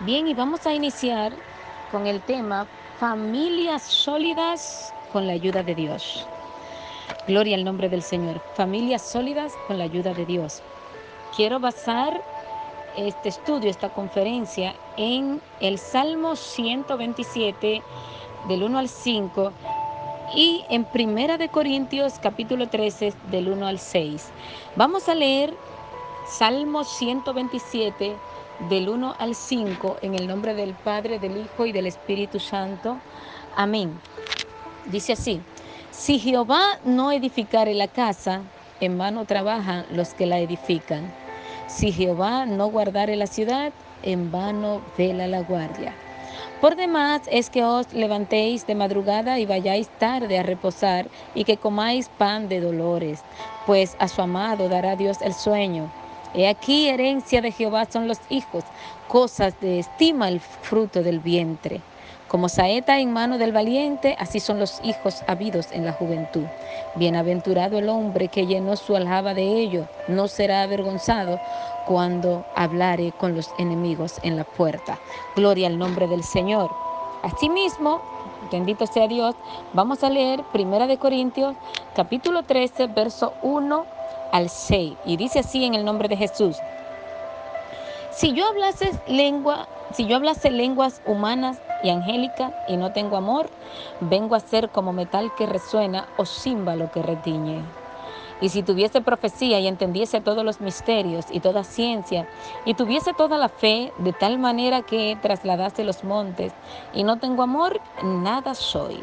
Bien, y vamos a iniciar con el tema familias sólidas con la ayuda de Dios. Gloria al nombre del Señor. Familias sólidas con la ayuda de Dios. Quiero basar este estudio, esta conferencia, en el Salmo 127, del 1 al 5, y en Primera de Corintios, capítulo 13, del 1 al 6. Vamos a leer Salmo 127, del 1 al 5, en el nombre del Padre, del Hijo y del Espíritu Santo. Amén. Dice así, si Jehová no edificare la casa, en vano trabajan los que la edifican. Si Jehová no guardare la ciudad, en vano vela la guardia. Por demás es que os levantéis de madrugada y vayáis tarde a reposar y que comáis pan de dolores, pues a su amado dará Dios el sueño. He aquí herencia de Jehová son los hijos, cosas de estima el fruto del vientre. Como saeta en mano del valiente, así son los hijos habidos en la juventud. Bienaventurado el hombre que llenó su aljaba de ello, no será avergonzado cuando hablare con los enemigos en la puerta. Gloria al nombre del Señor. Asimismo, bendito sea Dios, vamos a leer Primera de Corintios, capítulo 13, verso 1 al 6. Y dice así en el nombre de Jesús. Si yo hablase lengua, si yo hablase lenguas humanas y angélicas y no tengo amor, vengo a ser como metal que resuena o címbalo que retiñe. Y si tuviese profecía y entendiese todos los misterios y toda ciencia, y tuviese toda la fe de tal manera que trasladase los montes, y no tengo amor, nada soy.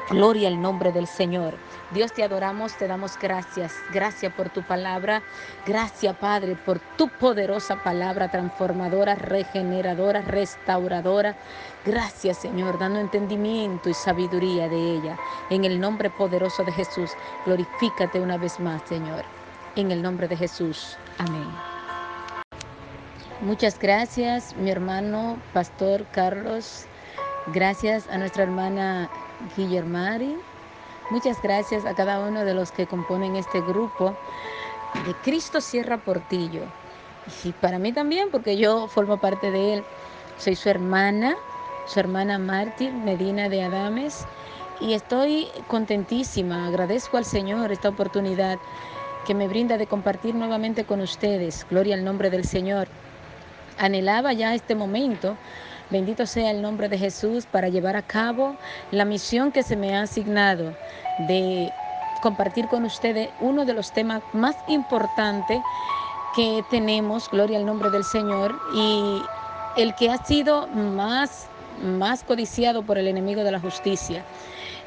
Gloria al nombre del Señor. Dios te adoramos, te damos gracias. Gracias por tu palabra. Gracias, Padre, por tu poderosa palabra transformadora, regeneradora, restauradora. Gracias, Señor, dando entendimiento y sabiduría de ella. En el nombre poderoso de Jesús, glorifícate una vez más, Señor. En el nombre de Jesús. Amén. Muchas gracias, mi hermano, Pastor Carlos. Gracias a nuestra hermana Guillermari. Muchas gracias a cada uno de los que componen este grupo de Cristo Sierra Portillo. Y para mí también, porque yo formo parte de él. Soy su hermana, su hermana Martín Medina de Adames. Y estoy contentísima, agradezco al Señor esta oportunidad que me brinda de compartir nuevamente con ustedes. Gloria al nombre del Señor. Anhelaba ya este momento Bendito sea el nombre de Jesús para llevar a cabo la misión que se me ha asignado de compartir con ustedes uno de los temas más importantes que tenemos, gloria al nombre del Señor, y el que ha sido más, más codiciado por el enemigo de la justicia,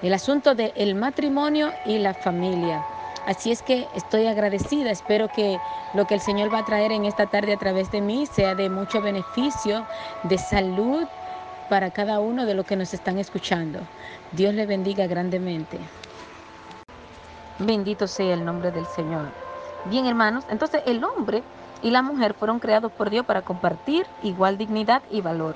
el asunto del matrimonio y la familia. Así es que estoy agradecida, espero que lo que el Señor va a traer en esta tarde a través de mí sea de mucho beneficio, de salud para cada uno de los que nos están escuchando. Dios le bendiga grandemente. Bendito sea el nombre del Señor. Bien, hermanos, entonces el hombre y la mujer fueron creados por Dios para compartir igual dignidad y valor.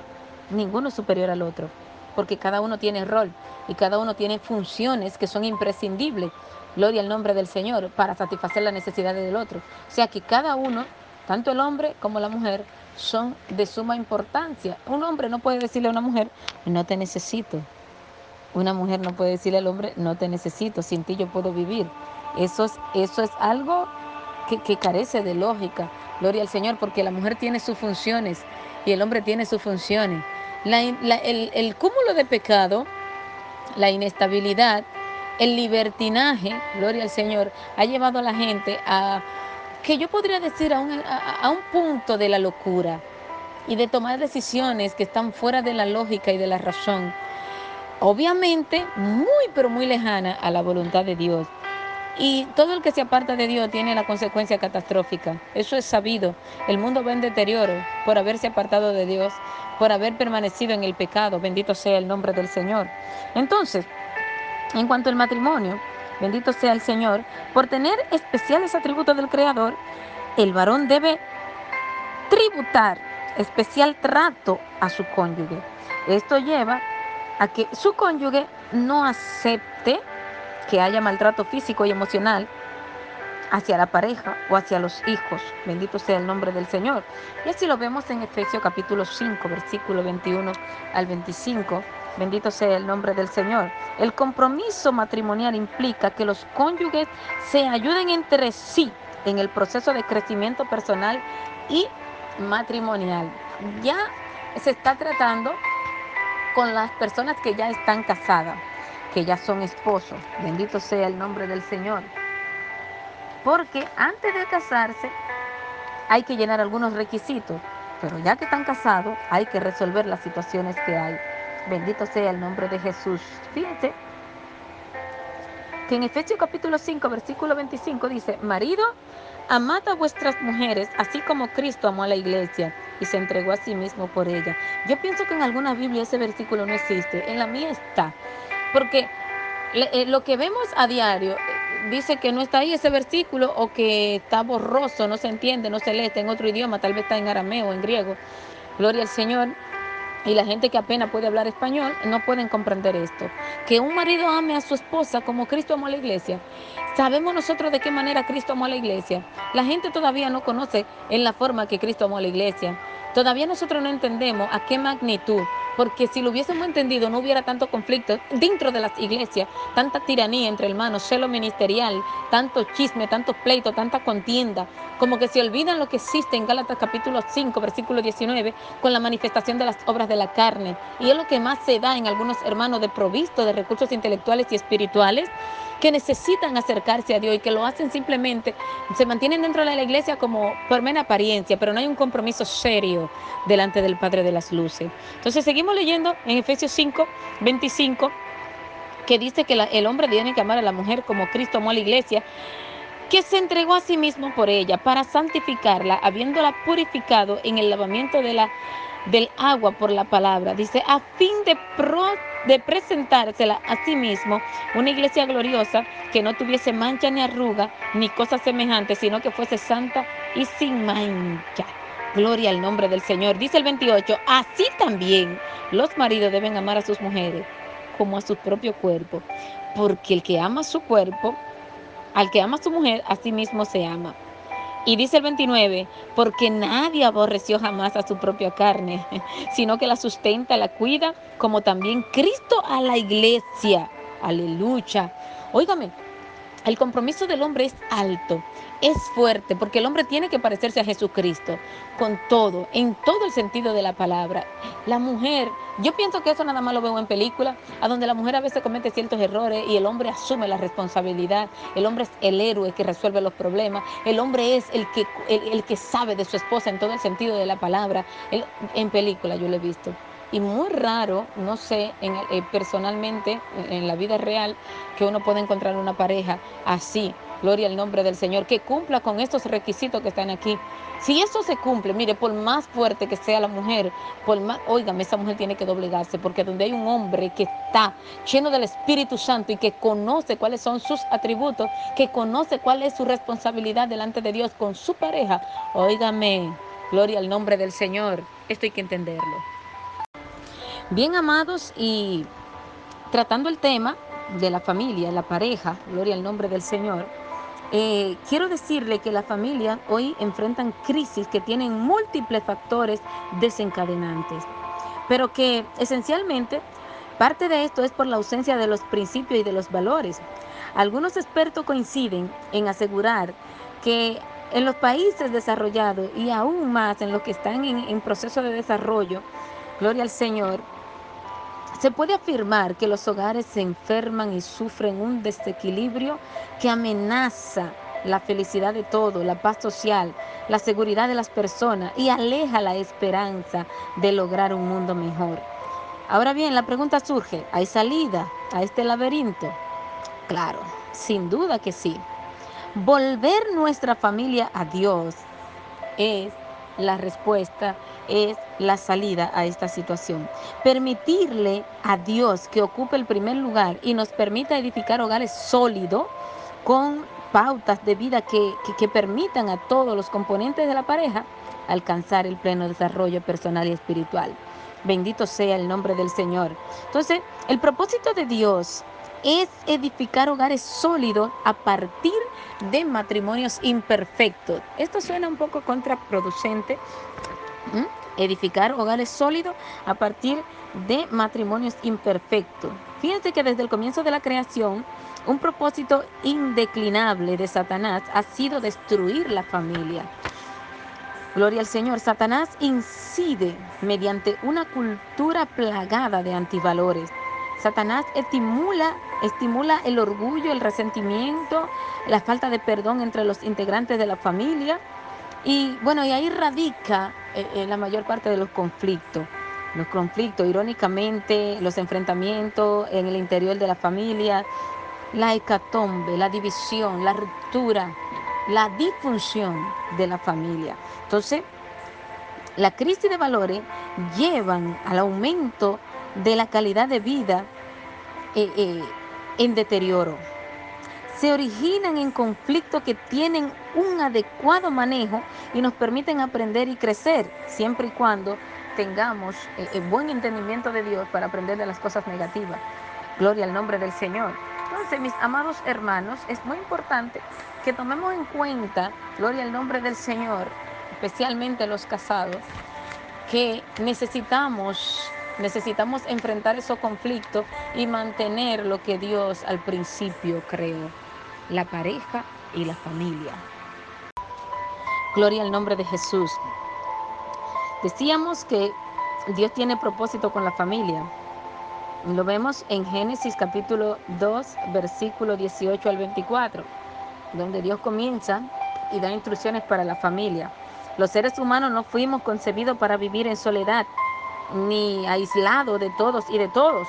Ninguno superior al otro, porque cada uno tiene rol y cada uno tiene funciones que son imprescindibles gloria al nombre del Señor, para satisfacer las necesidades del otro. O sea que cada uno, tanto el hombre como la mujer, son de suma importancia. Un hombre no puede decirle a una mujer, no te necesito. Una mujer no puede decirle al hombre, no te necesito, sin ti yo puedo vivir. Eso es, eso es algo que, carece de lógica. Gloria al Señor, porque la mujer tiene sus funciones y el hombre tiene sus funciones. el, el cúmulo de pecado, la inestabilidad, el libertinaje, gloria al Señor, ha llevado a la gente a, que yo podría decir, a un, a, un punto de la locura y de tomar decisiones que están fuera de la lógica y de la razón. Obviamente, muy, pero muy lejana a la voluntad de Dios. Y todo el que se aparta de Dios tiene la consecuencia catastrófica. Eso es sabido. El mundo va en deterioro por haberse apartado de Dios, por haber permanecido en el pecado. Bendito sea el nombre del Señor. Entonces, en cuanto al matrimonio, bendito sea el Señor, por tener especiales atributos del Creador, el varón debe tributar especial trato a su cónyuge. Esto lleva a que su cónyuge no acepte que haya maltrato físico y emocional hacia la pareja o hacia los hijos. Bendito sea el nombre del Señor. Y así lo vemos en Efesios capítulo 5, versículo 21 al 25. Bendito sea el nombre del Señor. El compromiso matrimonial implica que los cónyuges se ayuden entre sí en el proceso de crecimiento personal y matrimonial. Ya se está tratando con las personas que ya están casadas, que ya son esposos. Bendito sea el nombre del Señor. Porque antes de casarse hay que llenar algunos requisitos, pero ya que están casados hay que resolver las situaciones que hay. Bendito sea el nombre de Jesús. Fíjense que en Efesios capítulo 5, versículo 25 dice, marido, amad a vuestras mujeres, así como Cristo amó a la iglesia y se entregó a sí mismo por ella. Yo pienso que en alguna Biblia ese versículo no existe, en la mía está, porque eh, lo que vemos a diario eh, dice que no está ahí ese versículo o que está borroso, no se entiende, no se lee, está en otro idioma, tal vez está en arameo o en griego. Gloria al Señor y la gente que apenas puede hablar español no pueden comprender esto. Que un marido ame a su esposa como Cristo amó a la iglesia. ¿Sabemos nosotros de qué manera Cristo amó a la iglesia? La gente todavía no conoce en la forma que Cristo amó a la iglesia. Todavía nosotros no entendemos a qué magnitud, porque si lo hubiésemos entendido no hubiera tanto conflicto dentro de las iglesias, tanta tiranía entre hermanos, celo ministerial, tanto chisme, tanto pleito, tanta contienda, como que se olvidan lo que existe en Gálatas capítulo 5, versículo 19, con la manifestación de las obras de la carne. Y es lo que más se da en algunos hermanos de provisto de recursos intelectuales y espirituales que necesitan acercarse a Dios y que lo hacen simplemente, se mantienen dentro de la iglesia como por mera apariencia, pero no hay un compromiso serio delante del Padre de las Luces. Entonces seguimos leyendo en Efesios 5, 25, que dice que el hombre tiene que amar a la mujer como Cristo amó a la iglesia que se entregó a sí mismo por ella para santificarla, habiéndola purificado en el lavamiento de la, del agua por la palabra. Dice, a fin de pro de presentársela a sí mismo una iglesia gloriosa que no tuviese mancha ni arruga ni cosas semejantes, sino que fuese santa y sin mancha. Gloria al nombre del Señor. Dice el 28, así también los maridos deben amar a sus mujeres como a su propio cuerpo, porque el que ama su cuerpo, al que ama a su mujer, a sí mismo se ama. Y dice el 29, porque nadie aborreció jamás a su propia carne, sino que la sustenta, la cuida, como también Cristo a la iglesia. Aleluya. Óigame, el compromiso del hombre es alto, es fuerte, porque el hombre tiene que parecerse a Jesucristo con todo, en todo el sentido de la palabra. La mujer, yo pienso que eso nada más lo veo en películas, a donde la mujer a veces comete ciertos errores y el hombre asume la responsabilidad. El hombre es el héroe que resuelve los problemas. El hombre es el que, el, que sabe de su esposa en todo el sentido de la palabra. en película yo lo he visto y muy raro, no sé, en, eh, personalmente, en la vida real, que uno pueda encontrar una pareja así, gloria al nombre del Señor, que cumpla con estos requisitos que están aquí. Si eso se cumple, mire, por más fuerte que sea la mujer, por más, óigame, esa mujer tiene que doblegarse, porque donde hay un hombre que está lleno del Espíritu Santo y que conoce cuáles son sus atributos, que conoce cuál es su responsabilidad delante de Dios con su pareja, óigame, gloria al nombre del Señor, esto hay que entenderlo. Bien amados y tratando el tema de la familia, la pareja, gloria al nombre del Señor, eh, quiero decirle que la familia hoy enfrentan crisis que tienen múltiples factores desencadenantes, pero que esencialmente parte de esto es por la ausencia de los principios y de los valores. Algunos expertos coinciden en asegurar que en los países desarrollados y aún más en los que están en proceso de desarrollo, gloria al Señor, se puede afirmar que los hogares se enferman y sufren un desequilibrio que amenaza la felicidad de todo, la paz social, la seguridad de las personas y aleja la esperanza de lograr un mundo mejor. Ahora bien, la pregunta surge, ¿hay salida a este laberinto? Claro, Sin duda que sí. Volver nuestra familia a Dios es la respuesta, es la salida a esta situación. Permitirle a Dios que ocupe el primer lugar y nos permita edificar hogares sólidos con pautas de vida que, que, permitan a todos los componentes de la pareja alcanzar el pleno desarrollo personal y espiritual. Bendito sea el nombre del Señor. Entonces, el propósito de Dios es edificar hogares sólidos a partir de matrimonios imperfectos. Esto suena un poco contraproducente. Edificar hogares sólidos a partir de matrimonios imperfectos. Fíjense que desde el comienzo de la creación, un propósito indeclinable de Satanás ha sido destruir la familia. Gloria al Señor. Satanás incide mediante una cultura plagada de antivalores. Satanás estimula, estimula el orgullo, el resentimiento, la falta de perdón entre los integrantes de la familia. Y bueno, y ahí radica eh, eh, la mayor parte de los conflictos. Los conflictos, irónicamente, los enfrentamientos en el interior de la familia, la hecatombe, la división, la ruptura, la disfunción de la familia. Entonces, la crisis de valores llevan al aumento de la calidad de vida eh, eh, en deterioro. Se originan en conflictos que tienen un adecuado manejo y nos permiten aprender y crecer, siempre y cuando tengamos el eh, buen entendimiento de Dios para aprender de las cosas negativas. Gloria al nombre del Señor. Entonces, mis amados hermanos, es muy importante que tomemos en cuenta, gloria al nombre del Señor, especialmente los casados, que necesitamos necesitamos enfrentar esos conflictos y mantener lo que Dios al principio creó, la pareja y la familia. Gloria al nombre de Jesús. Decíamos que Dios tiene propósito con la familia. Lo vemos en Génesis capítulo 2, versículo 18 al 24, donde Dios comienza y da instrucciones para la familia. Los seres humanos no fuimos concebidos para vivir en soledad, ni aislados de todos y de todos.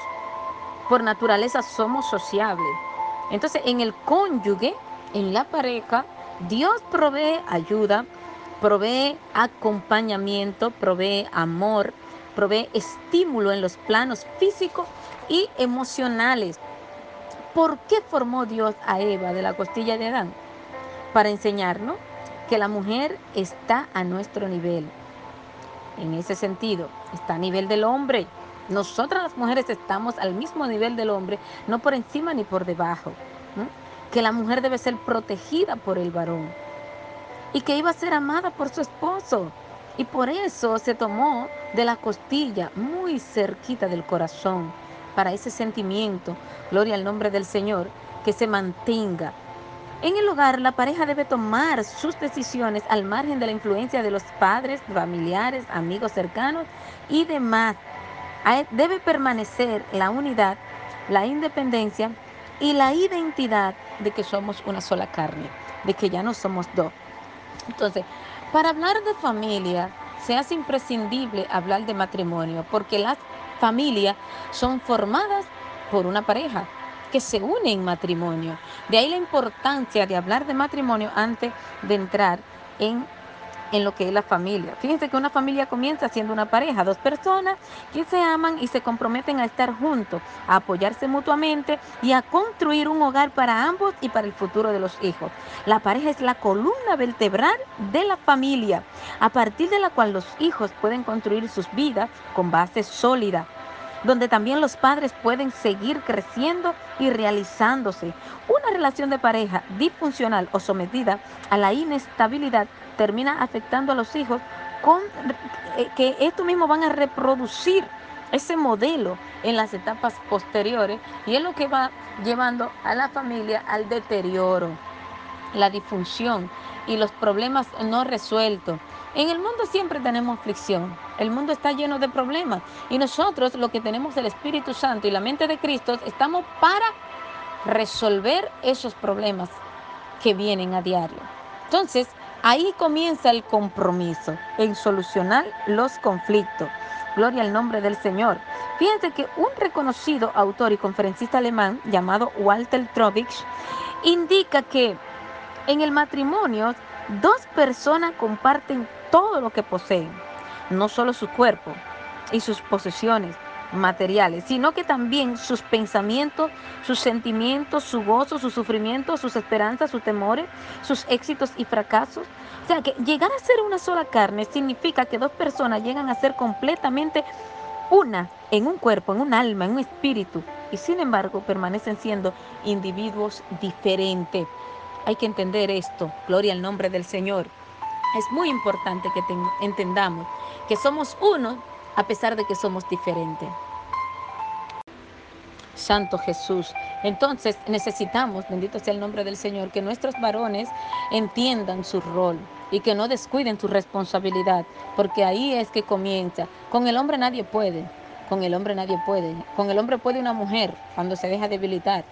Por naturaleza somos sociables. Entonces, en el cónyuge, en la pareja, Dios provee ayuda, provee acompañamiento, provee amor, provee estímulo en los planos físicos y emocionales. ¿Por qué formó Dios a Eva de la costilla de Adán? Para enseñarnos que la mujer está a nuestro nivel. En ese sentido, está a nivel del hombre. Nosotras las mujeres estamos al mismo nivel del hombre, no por encima ni por debajo. Que la mujer debe ser protegida por el varón y que iba a ser amada por su esposo. Y por eso se tomó de la costilla, muy cerquita del corazón, para ese sentimiento, gloria al nombre del Señor, que se mantenga. En el hogar, la pareja debe tomar sus decisiones al margen de la influencia de los padres, familiares, amigos cercanos y demás. Debe permanecer la unidad, la independencia y la identidad de que somos una sola carne, de que ya no somos dos. Entonces, para hablar de familia, se hace imprescindible hablar de matrimonio, porque las familias son formadas por una pareja que se une en matrimonio. De ahí la importancia de hablar de matrimonio antes de entrar en en lo que es la familia. Fíjense que una familia comienza siendo una pareja, dos personas que se aman y se comprometen a estar juntos, a apoyarse mutuamente y a construir un hogar para ambos y para el futuro de los hijos. La pareja es la columna vertebral de la familia, a partir de la cual los hijos pueden construir sus vidas con base sólida donde también los padres pueden seguir creciendo y realizándose. Una relación de pareja disfuncional o sometida a la inestabilidad termina afectando a los hijos con eh, que estos mismos van a reproducir ese modelo en las etapas posteriores y es lo que va llevando a la familia al deterioro, la disfunción y los problemas no resueltos. En el mundo siempre tenemos aflicción, el mundo está lleno de problemas y nosotros lo que tenemos el Espíritu Santo y la mente de Cristo estamos para resolver esos problemas que vienen a diario. Entonces, Ahí comienza el compromiso en solucionar los conflictos. Gloria al nombre del Señor. Fíjense que un reconocido autor y conferencista alemán llamado Walter Trovich indica que en el matrimonio dos personas comparten todo lo que poseen, no solo su cuerpo y sus posesiones materiales, sino que también sus pensamientos, sus sentimientos, su gozo, su sufrimiento, sus esperanzas, sus temores, sus éxitos y fracasos. O sea que llegar a ser una sola carne significa que dos personas llegan a ser completamente una en un cuerpo, en un alma, en un espíritu, y sin embargo permanecen siendo individuos diferentes. Hay que entender esto, gloria al nombre del Señor. Es muy importante que entendamos que somos uno a pesar de que somos diferentes. Santo Jesús. Entonces necesitamos, bendito sea el nombre del Señor, que nuestros varones entiendan su rol y que no descuiden su responsabilidad, porque ahí es que comienza. Con el hombre nadie puede, con el hombre nadie puede. Con el hombre puede una mujer cuando se deja debilitar.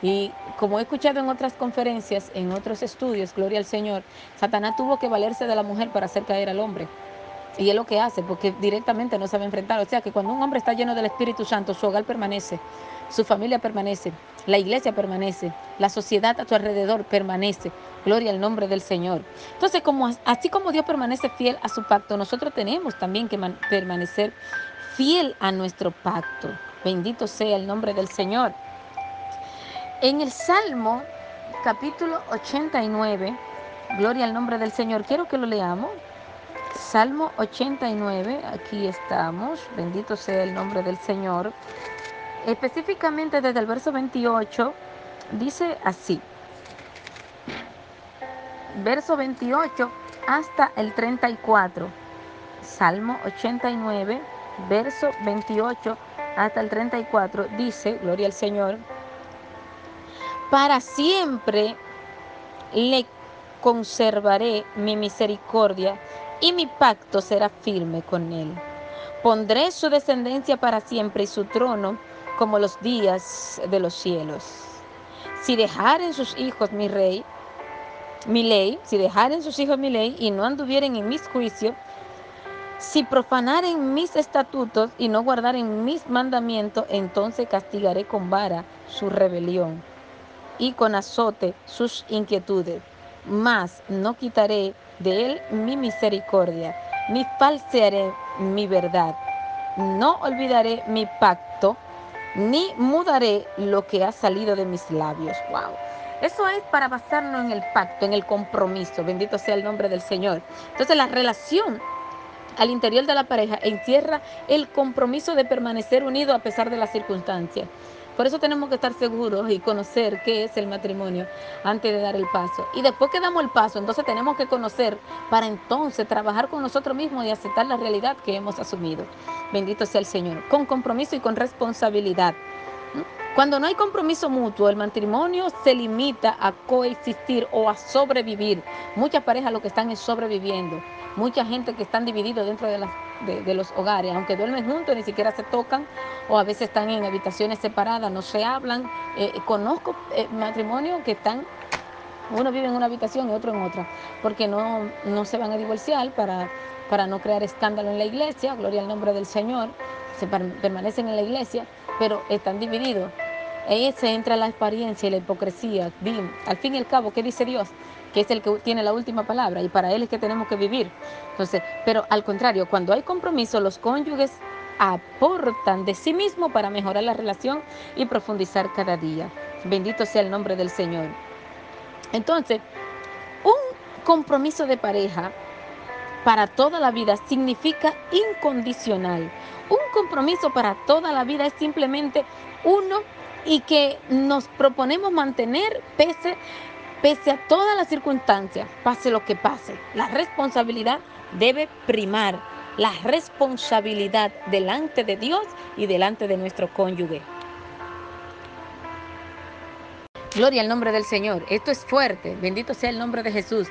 Y como he escuchado en otras conferencias, en otros estudios, gloria al Señor, Satanás tuvo que valerse de la mujer para hacer caer al hombre. Y es lo que hace, porque directamente no sabe enfrentar. O sea que cuando un hombre está lleno del Espíritu Santo, su hogar permanece, su familia permanece, la iglesia permanece, la sociedad a su alrededor permanece. Gloria al nombre del Señor. Entonces, como, así como Dios permanece fiel a su pacto, nosotros tenemos también que permanecer fiel a nuestro pacto. Bendito sea el nombre del Señor. En el Salmo capítulo 89, gloria al nombre del Señor, quiero que lo leamos. Salmo 89, aquí estamos, bendito sea el nombre del Señor. Específicamente desde el verso 28, dice así, verso 28 hasta el 34. Salmo 89, verso 28 hasta el 34, dice, gloria al Señor, para siempre le conservaré mi misericordia y mi pacto será firme con él. Pondré su descendencia para siempre y su trono como los días de los cielos. Si dejaren sus hijos mi rey, mi ley, si dejaren sus hijos mi ley y no anduvieren en mis juicios, si profanaren mis estatutos y no guardaren mis mandamientos, entonces castigaré con vara su rebelión y con azote sus inquietudes. Mas no quitaré de él mi misericordia, ni falsearé mi verdad. No olvidaré mi pacto, ni mudaré lo que ha salido de mis labios. Wow. Eso es para basarnos en el pacto, en el compromiso. Bendito sea el nombre del Señor. Entonces la relación al interior de la pareja encierra el compromiso de permanecer unido a pesar de las circunstancias. Por eso tenemos que estar seguros y conocer qué es el matrimonio antes de dar el paso. Y después que damos el paso, entonces tenemos que conocer para entonces trabajar con nosotros mismos y aceptar la realidad que hemos asumido. Bendito sea el Señor. Con compromiso y con responsabilidad. Cuando no hay compromiso mutuo, el matrimonio se limita a coexistir o a sobrevivir. Muchas parejas lo que están es sobreviviendo. Mucha gente que están divididos dentro de, los hogares, aunque duermen juntos, ni siquiera se tocan o a veces están en habitaciones separadas, no se hablan. Eh, conozco eh, matrimonios que están, uno vive en una habitación y otro en otra, porque no, no se van a divorciar para, para no crear escándalo en la iglesia, gloria al nombre del Señor, se permanecen en la iglesia, pero están divididos. Ahí se entra la experiencia y la hipocresía. Al fin y al cabo, ¿qué dice Dios? Que es el que tiene la última palabra y para Él es que tenemos que vivir. Entonces, pero al contrario, cuando hay compromiso, los cónyuges aportan de sí mismos para mejorar la relación y profundizar cada día. Bendito sea el nombre del Señor. Entonces, un compromiso de pareja para toda la vida significa incondicional. Un compromiso para toda la vida es simplemente uno y que nos proponemos mantener pese, pese a todas las circunstancias, pase lo que pase. La responsabilidad debe primar, la responsabilidad delante de Dios y delante de nuestro cónyuge. Gloria al nombre del Señor. Esto es fuerte. Bendito sea el nombre de Jesús.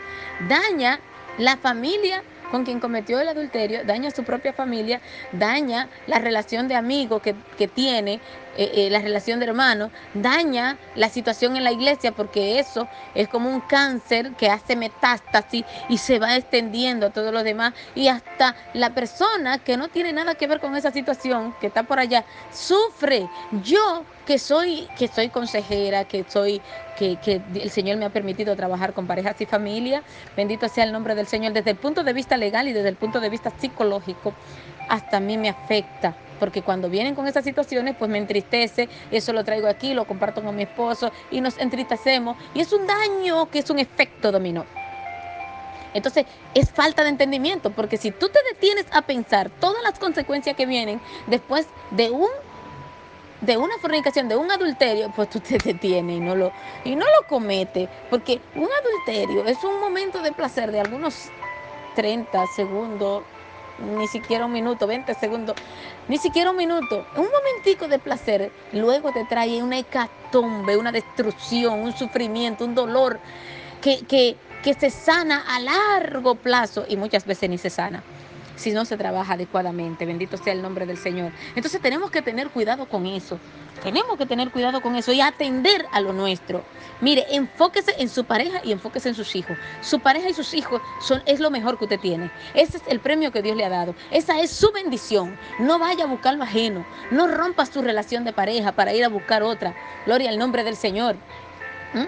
Daña la familia con quien cometió el adulterio, daña su propia familia, daña la relación de amigo que, tiene, eh, eh, la relación de hermano, daña la situación en la iglesia porque eso es como un cáncer que hace metástasis y se va extendiendo a todos los demás y hasta la persona que no tiene nada que ver con esa situación, que está por allá, sufre. Yo que soy, que soy consejera, que soy, que, que el Señor me ha permitido trabajar con parejas y familia. Bendito sea el nombre del Señor. Desde el punto de vista legal y desde el punto de vista psicológico, hasta a mí me afecta porque cuando vienen con esas situaciones, pues me entristece, eso lo traigo aquí, lo comparto con mi esposo y nos entristecemos y es un daño que es un efecto dominó. Entonces, es falta de entendimiento, porque si tú te detienes a pensar todas las consecuencias que vienen después de un de una fornicación, de un adulterio, pues tú te detienes y no lo y no lo comete, porque un adulterio es un momento de placer de algunos 30 segundos, ni siquiera un minuto, 20 segundos, ni siquiera un minuto, un momentico de placer, luego te trae una hecatombe, una destrucción, un sufrimiento, un dolor que, que, que se sana a largo plazo y muchas veces ni se sana si no se trabaja adecuadamente. Bendito sea el nombre del Señor. Entonces tenemos que tener cuidado con eso. Tenemos que tener cuidado con eso y atender a lo nuestro. Mire, enfóquese en su pareja y enfóquese en sus hijos. Su pareja y sus hijos son, es lo mejor que usted tiene. Ese es el premio que Dios le ha dado. Esa es su bendición. No vaya a buscar lo ajeno. No rompa su relación de pareja para ir a buscar otra. Gloria al nombre del Señor. ¿Mm?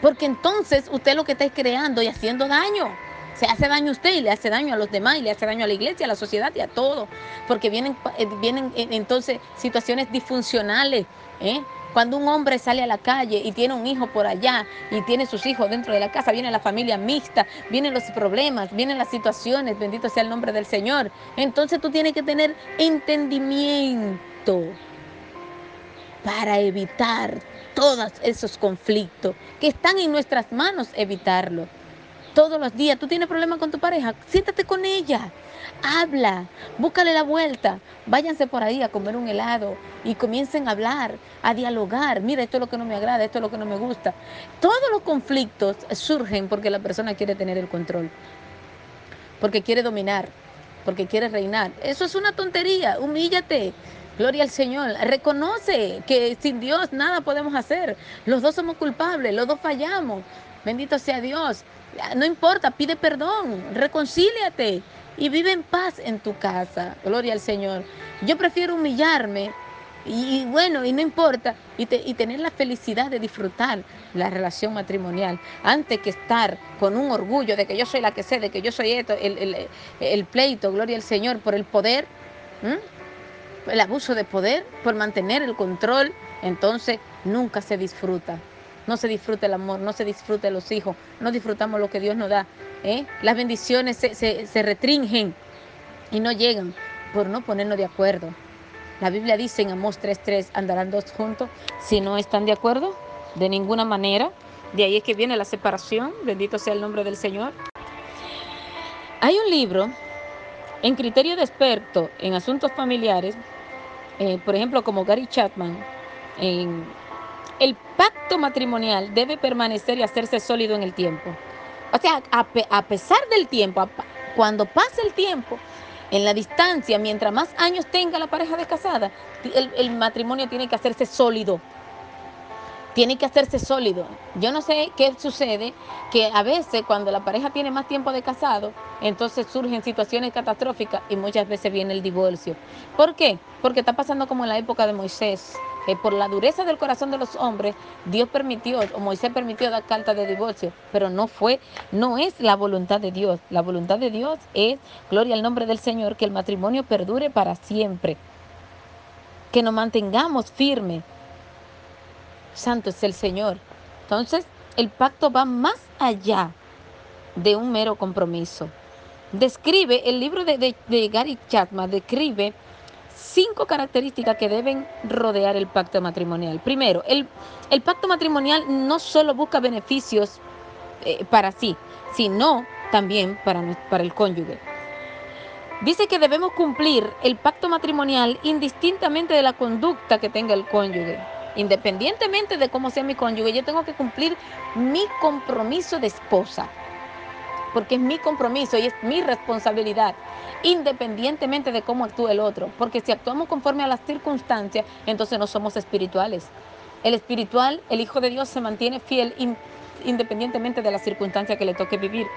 Porque entonces usted lo que está es creando y haciendo daño. Se hace daño a usted y le hace daño a los demás y le hace daño a la iglesia, a la sociedad y a todo. Porque vienen, eh, vienen eh, entonces situaciones disfuncionales. ¿eh? Cuando un hombre sale a la calle y tiene un hijo por allá y tiene sus hijos dentro de la casa, viene la familia mixta, vienen los problemas, vienen las situaciones, bendito sea el nombre del Señor. Entonces tú tienes que tener entendimiento para evitar todos esos conflictos que están en nuestras manos evitarlo todos los días. Tú tienes problemas con tu pareja, siéntate con ella, habla, búscale la vuelta, váyanse por ahí a comer un helado y comiencen a hablar, a dialogar. Mira, esto es lo que no me agrada, esto es lo que no me gusta. Todos los conflictos surgen porque la persona quiere tener el control, porque quiere dominar, porque quiere reinar. Eso es una tontería, humíllate. Gloria al Señor. Reconoce que sin Dios nada podemos hacer. Los dos somos culpables, los dos fallamos. Bendito sea Dios. No importa, pide perdón, reconcíliate y vive en paz en tu casa. Gloria al Señor. Yo prefiero humillarme y, bueno, y no importa, y, tener la felicidad de disfrutar la relación matrimonial, antes que estar con un orgullo de que yo soy la que sé, de que yo soy esto, el, pleito, gloria al Señor, por el poder, el abuso de poder, por mantener el control, entonces nunca se disfruta no se disfruta el amor, no se disfruta los hijos, no disfrutamos lo que Dios nos da. ¿eh? Las bendiciones se, se, restringen y no llegan por no ponernos de acuerdo. La Biblia dice en Amós 3:3, andarán dos juntos si no están de acuerdo, de ninguna manera. De ahí es que viene la separación, bendito sea el nombre del Señor. Hay un libro en criterio de experto en asuntos familiares, eh, por ejemplo, como Gary Chapman, en el pacto matrimonial debe permanecer y hacerse sólido en el tiempo. O sea, a, pesar del tiempo, cuando pase el tiempo, en la distancia, mientras más años tenga la pareja descasada, el, el matrimonio tiene que hacerse sólido tiene que hacerse sólido. Yo no sé qué sucede, que a veces cuando la pareja tiene más tiempo de casado, entonces surgen situaciones catastróficas y muchas veces viene el divorcio. ¿Por qué? Porque está pasando como en la época de Moisés que por la dureza del corazón de los hombres, Dios permitió, o Moisés permitió dar carta de divorcio, pero no fue, no es la voluntad de Dios. La voluntad de Dios es, gloria al nombre del Señor, que el matrimonio perdure para siempre, que nos mantengamos firmes. Santo es el Señor. Entonces, el pacto va más allá de un mero compromiso. Describe, el libro de, de Gary Chapman describe cinco características que deben rodear el pacto matrimonial. Primero, el, el pacto matrimonial no solo busca beneficios eh, para sí, sino también para, para el cónyuge. Dice que debemos cumplir el pacto matrimonial indistintamente de la conducta que tenga el cónyuge. Independientemente de cómo sea mi cónyuge, yo tengo que cumplir mi compromiso de esposa porque es mi compromiso y es mi responsabilidad, independientemente de cómo actúe el otro, porque si actuamos conforme a las circunstancias, entonces no somos espirituales. El espiritual, el Hijo de Dios, se mantiene fiel independientemente de las circunstancias que le toque vivir.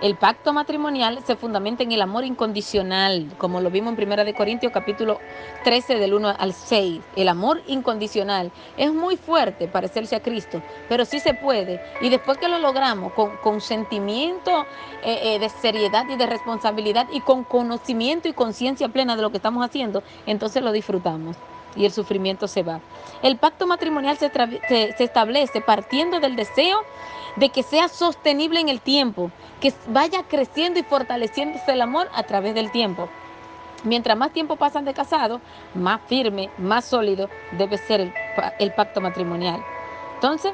El pacto matrimonial se fundamenta en el amor incondicional, como lo vimos en 1 de Corintios capítulo 13 del 1 al 6. El amor incondicional es muy fuerte parecerse a Cristo, pero sí se puede. Y después que lo logramos con, sentimiento eh, eh, de seriedad y de responsabilidad y con conocimiento y conciencia plena de lo que estamos haciendo, entonces lo disfrutamos y el sufrimiento se va. El pacto matrimonial se, establece partiendo del deseo de que sea sostenible en el tiempo, que vaya creciendo y fortaleciéndose el amor a través del tiempo. Mientras más tiempo pasan de casado, más firme, más sólido debe ser el, pacto matrimonial. Entonces,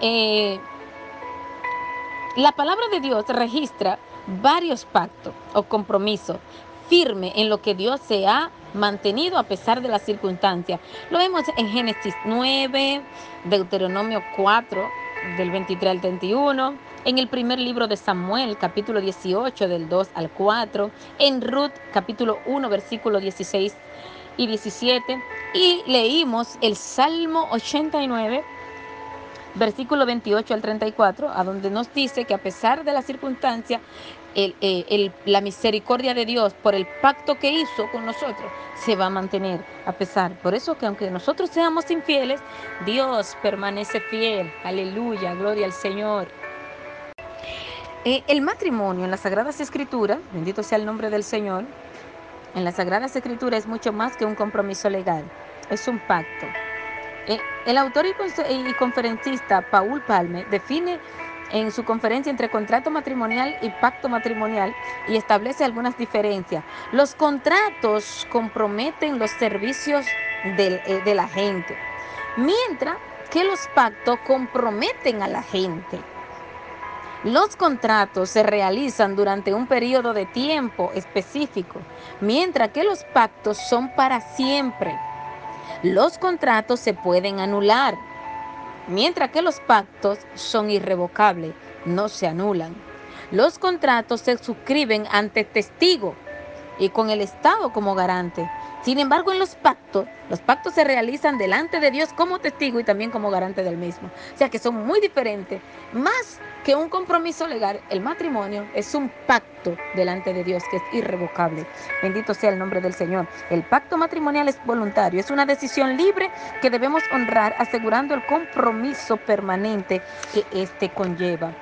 eh, la palabra de Dios registra varios pactos o compromisos firme en lo que Dios se ha mantenido a pesar de las circunstancias. Lo vemos en Génesis 9, Deuteronomio 4, del 23 al 31, en el primer libro de Samuel, capítulo 18, del 2 al 4, en Ruth, capítulo 1, versículo 16 y 17, y leímos el Salmo 89, versículo 28 al 34, a donde nos dice que a pesar de la circunstancia, eh, la misericordia de Dios por el pacto que hizo con nosotros se va a mantener a pesar. Por eso que aunque nosotros seamos infieles, Dios permanece fiel. Aleluya, gloria al Señor. Eh, el matrimonio en las Sagradas Escrituras, bendito sea el nombre del Señor, en las Sagradas Escrituras es mucho más que un compromiso legal, es un pacto. Eh, el autor y conferencista Paul Palme define en su conferencia entre contrato matrimonial y pacto matrimonial y establece algunas diferencias. Los contratos comprometen los servicios eh, de la gente, mientras que los pactos comprometen a la gente. Los contratos se realizan durante un periodo de tiempo específico, mientras que los pactos son para siempre. Los contratos se pueden anular mientras que los pactos son irrevocables, no se anulan. Los contratos se suscriben ante testigo y con el Estado como garante. Sin embargo, en los pactos, los pactos se realizan delante de Dios como testigo y también como garante del mismo. O sea que son muy diferentes. Más que un compromiso legal, el matrimonio es un pacto delante de Dios que es irrevocable. Bendito sea el nombre del Señor. El pacto matrimonial es voluntario, es una decisión libre que debemos honrar asegurando el compromiso permanente que éste conlleva.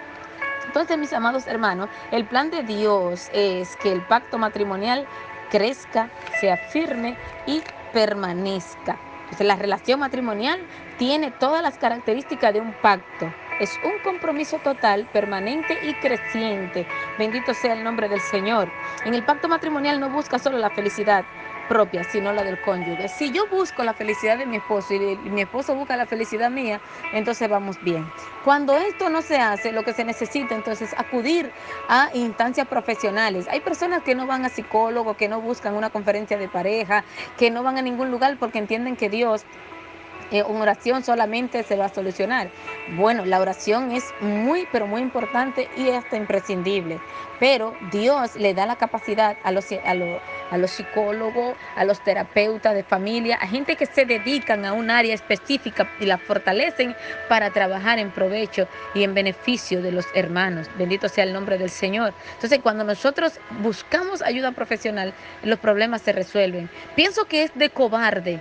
Entonces, mis amados hermanos, el plan de Dios es que el pacto matrimonial crezca, sea firme y permanezca. Entonces, la relación matrimonial tiene todas las características de un pacto. Es un compromiso total, permanente y creciente. Bendito sea el nombre del Señor. En el pacto matrimonial no busca solo la felicidad, propia, sino la del cónyuge. Si yo busco la felicidad de mi esposo y mi esposo busca la felicidad mía, entonces vamos bien. Cuando esto no se hace, lo que se necesita entonces es acudir a instancias profesionales. Hay personas que no van a psicólogo, que no buscan una conferencia de pareja, que no van a ningún lugar porque entienden que Dios eh, una oración solamente se va a solucionar. Bueno, la oración es muy, pero muy importante y hasta imprescindible. Pero Dios le da la capacidad a los, a, a los psicólogos, a los terapeutas de familia, a gente que se dedican a un área específica y la fortalecen para trabajar en provecho y en beneficio de los hermanos. Bendito sea el nombre del Señor. Entonces, cuando nosotros buscamos ayuda profesional, los problemas se resuelven. Pienso que es de cobarde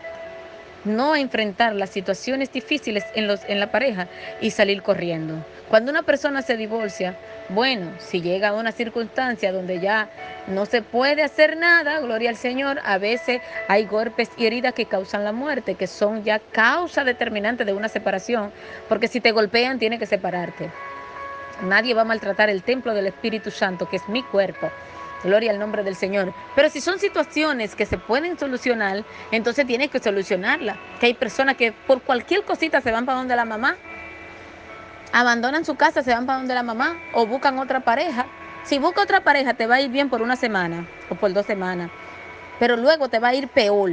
no enfrentar las situaciones difíciles en, los, en la pareja y salir corriendo. Cuando una persona se divorcia, bueno, si llega a una circunstancia donde ya no se puede hacer nada, gloria al Señor, a veces hay golpes y heridas que causan la muerte, que son ya causa determinante de una separación, porque si te golpean, tiene que separarte. Nadie va a maltratar el templo del Espíritu Santo, que es mi cuerpo. Gloria al nombre del Señor. Pero si son situaciones que se pueden solucionar, entonces tienes que solucionarla. Que hay personas que por cualquier cosita se van para donde la mamá, abandonan su casa, se van para donde la mamá o buscan otra pareja. Si busca otra pareja, te va a ir bien por una semana o por dos semanas, pero luego te va a ir peor.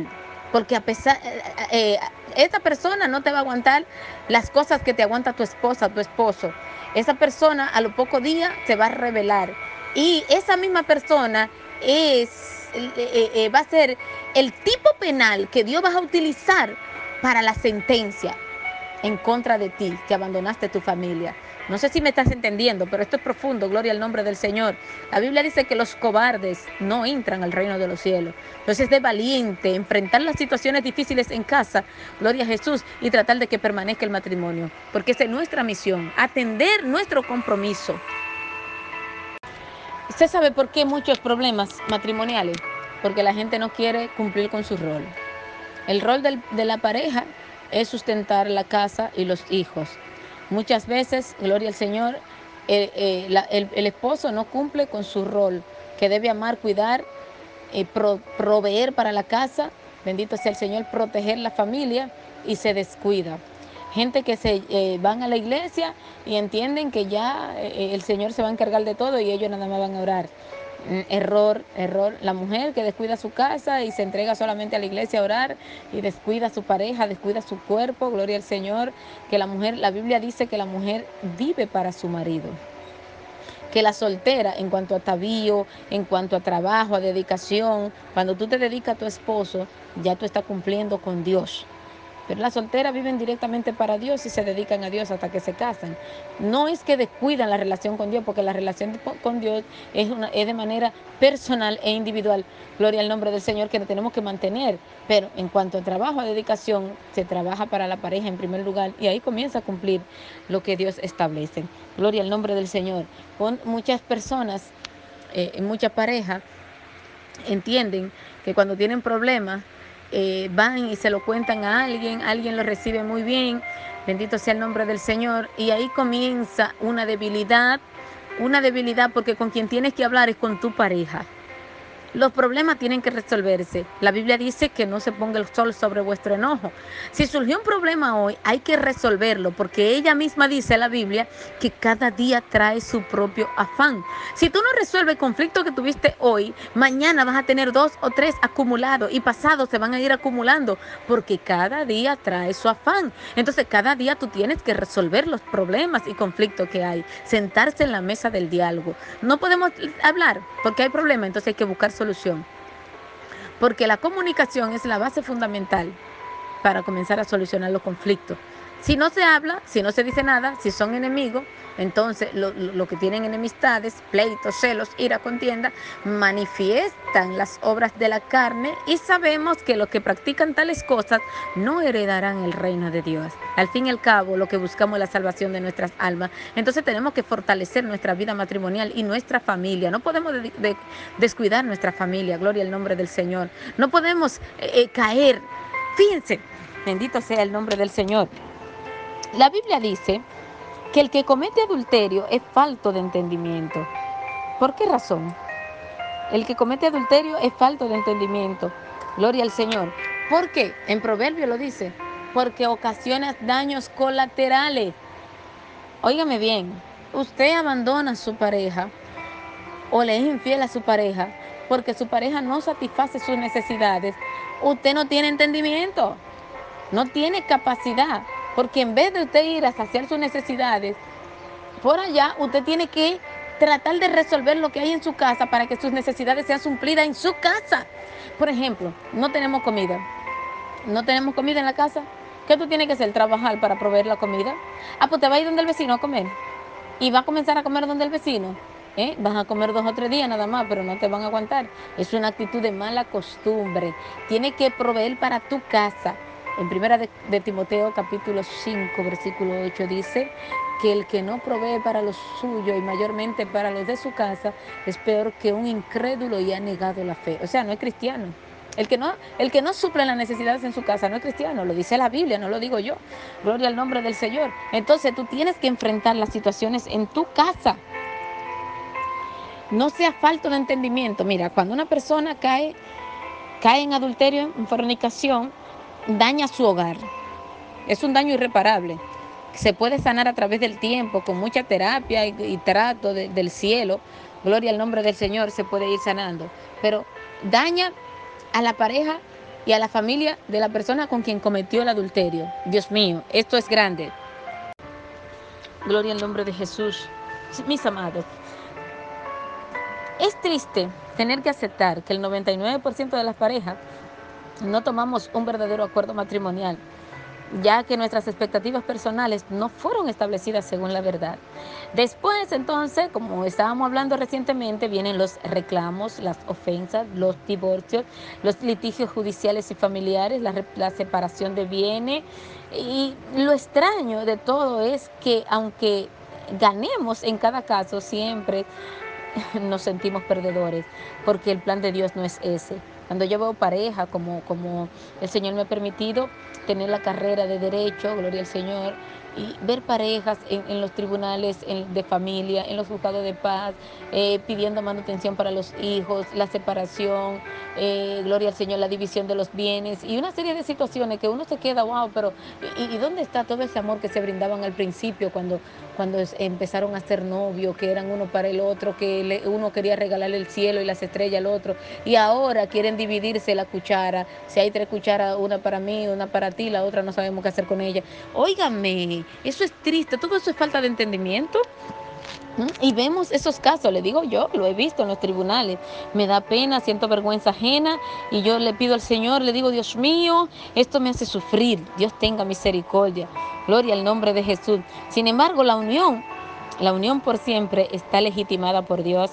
Porque a pesar, eh, eh, eh, esa persona no te va a aguantar las cosas que te aguanta tu esposa, tu esposo. Esa persona a los pocos días se va a revelar y esa misma persona es, eh, eh, eh, va a ser el tipo penal que Dios va a utilizar para la sentencia en contra de ti, que abandonaste tu familia. No sé si me estás entendiendo, pero esto es profundo, gloria al nombre del Señor. La Biblia dice que los cobardes no entran al reino de los cielos. Entonces es de valiente enfrentar las situaciones difíciles en casa, gloria a Jesús, y tratar de que permanezca el matrimonio, porque esa es nuestra misión, atender nuestro compromiso. ¿Usted sabe por qué muchos problemas matrimoniales? Porque la gente no quiere cumplir con su rol. El rol del, de la pareja es sustentar la casa y los hijos. Muchas veces, gloria al Señor, eh, eh, el, el, esposo no cumple con su rol, que debe amar, cuidar, eh, pro, proveer para la casa, bendito sea el Señor, proteger la familia y se descuida. Gente que se eh, van a la iglesia y entienden que ya el Señor se va a encargar de todo y ellos nada más van a orar. Mm, error, error. La mujer que descuida su casa y se entrega solamente a la iglesia a orar y descuida a su pareja, descuida su cuerpo, gloria al Señor, que la mujer, la Biblia dice que la mujer vive para su marido. Que la soltera, en cuanto a atavío, en cuanto a trabajo, a dedicación, cuando tú te dedicas a tu esposo, ya tú estás cumpliendo con Dios. Pero las solteras viven directamente para Dios y se dedican a Dios hasta que se casan. No es que descuidan la relación con Dios, porque la relación con Dios es, de manera personal e individual. Gloria al nombre del Señor que tenemos que mantener. Pero en cuanto a trabajo, a dedicación, se trabaja para la pareja en primer lugar y ahí comienza a cumplir lo que Dios establece. Gloria al nombre del Señor. Con muchas personas, eh, muchas parejas, entienden que cuando tienen problemas, eh, van y se lo cuentan a alguien, alguien lo recibe muy bien, bendito sea el nombre del Señor, y ahí comienza una debilidad, una debilidad porque con quien tienes que hablar es con tu pareja. Los problemas tienen que resolverse. La Biblia dice que no se ponga el sol sobre vuestro enojo. Si surgió un problema hoy, hay que resolverlo, porque ella misma dice la Biblia que cada día trae su propio afán. Si tú no resuelves el conflicto que tuviste hoy, mañana vas a tener dos o tres acumulados y pasados se van a ir acumulando, porque cada día trae su afán. Entonces, cada día tú tienes que resolver los problemas y conflictos que hay, sentarse en la mesa del diálogo. No podemos hablar porque hay problemas, entonces hay que buscar solución. Porque la comunicación es la base fundamental para comenzar a solucionar los conflictos. Si no se habla, si no se dice nada, si son enemigos, entonces lo, que tienen enemistades, pleitos, celos, ira, contienda, manifiestan las obras de la carne y sabemos que los que practican tales cosas no heredarán el reino de Dios. Al fin y al cabo, lo que buscamos es la salvación de nuestras almas. Entonces tenemos que fortalecer nuestra vida matrimonial y nuestra familia. No podemos de, de, descuidar nuestra familia, gloria al nombre del Señor. No podemos eh, eh, caer. Fíjense, bendito sea el nombre del Señor. La Biblia dice que el que comete adulterio es falto de entendimiento. ¿Por qué razón? El que comete adulterio es falto de entendimiento. Gloria al Señor. ¿Por qué? En Proverbio lo dice. Porque ocasiona daños colaterales. Óigame bien, usted abandona a su pareja o le es infiel a su pareja porque su pareja no satisface sus necesidades. Usted no tiene entendimiento, no tiene capacidad. Porque en vez de usted ir a saciar sus necesidades, por allá usted tiene que tratar de resolver lo que hay en su casa para que sus necesidades sean suplidas en su casa. Por ejemplo, no tenemos comida. No tenemos comida en la casa. ¿Qué tú tienes que hacer? Trabajar para proveer la comida. Ah, pues te vas a ir donde el vecino a comer. Y va a comenzar a comer donde el vecino. ¿Eh? Vas a comer dos o tres días nada más, pero no te van a aguantar. Es una actitud de mala costumbre. Tiene que proveer para tu casa. En primera de, de, Timoteo capítulo 5 versículo 8 dice que el que no provee para los suyos y mayormente para los de su casa es peor que un incrédulo y ha negado la fe. O sea, no es cristiano. El que no, el que no suple las necesidades en su casa no es cristiano, lo dice la Biblia, no lo digo yo. Gloria al nombre del Señor. Entonces tú tienes que enfrentar las situaciones en tu casa. No sea falto de entendimiento. Mira, cuando una persona cae, cae en adulterio, en fornicación, daña su hogar. Es un daño irreparable. Se puede sanar a través del tiempo, con mucha terapia y, trato de, del cielo. Gloria al nombre del Señor, se puede ir sanando. Pero daña a la pareja y a la familia de la persona con quien cometió el adulterio. Dios mío, esto es grande. Gloria al nombre de Jesús. Mis amados, es triste tener que aceptar que el 99% de las parejas no tomamos un verdadero acuerdo matrimonial. ya que nuestras expectativas personales no fueron establecidas según la verdad. Después, entonces, como estábamos hablando recientemente, vienen los reclamos, las ofensas, los divorcios, los litigios judiciales y familiares, la, la separación de bienes. Y lo extraño de todo es que aunque ganemos en cada caso, siempre nos sentimos perdedores, porque el plan de Dios no es ese. Cuando yo veo pareja, como, como el Señor me ha permitido tener la carrera de derecho, gloria al Señor, y ver parejas en, los tribunales de familia, en los juzgados de paz, eh, pidiendo manutención para los hijos, la separación, eh, gloria al Señor, la división de los bienes y una serie de situaciones que uno se queda, wow, pero ¿y, dónde está todo ese amor que se brindaban al principio cuando, cuando empezaron a ser novios, que eran uno para el otro, que uno quería regalarle el cielo y las estrellas al otro y ahora quieren dividirse la cuchara, si hay tres cucharas, una para mí, una para ti, la otra no sabemos qué hacer con ella. Óigame, eso es triste, todo eso es falta de entendimiento. ¿Mm? Y vemos esos casos, le digo yo, lo he visto en los tribunales. Me da pena, siento vergüenza ajena y yo le pido al Señor, le digo, Dios mío, esto me hace sufrir. Dios tenga misericordia. Gloria al nombre de Jesús. Sin embargo, la unión, la unión por siempre está legitimada por Dios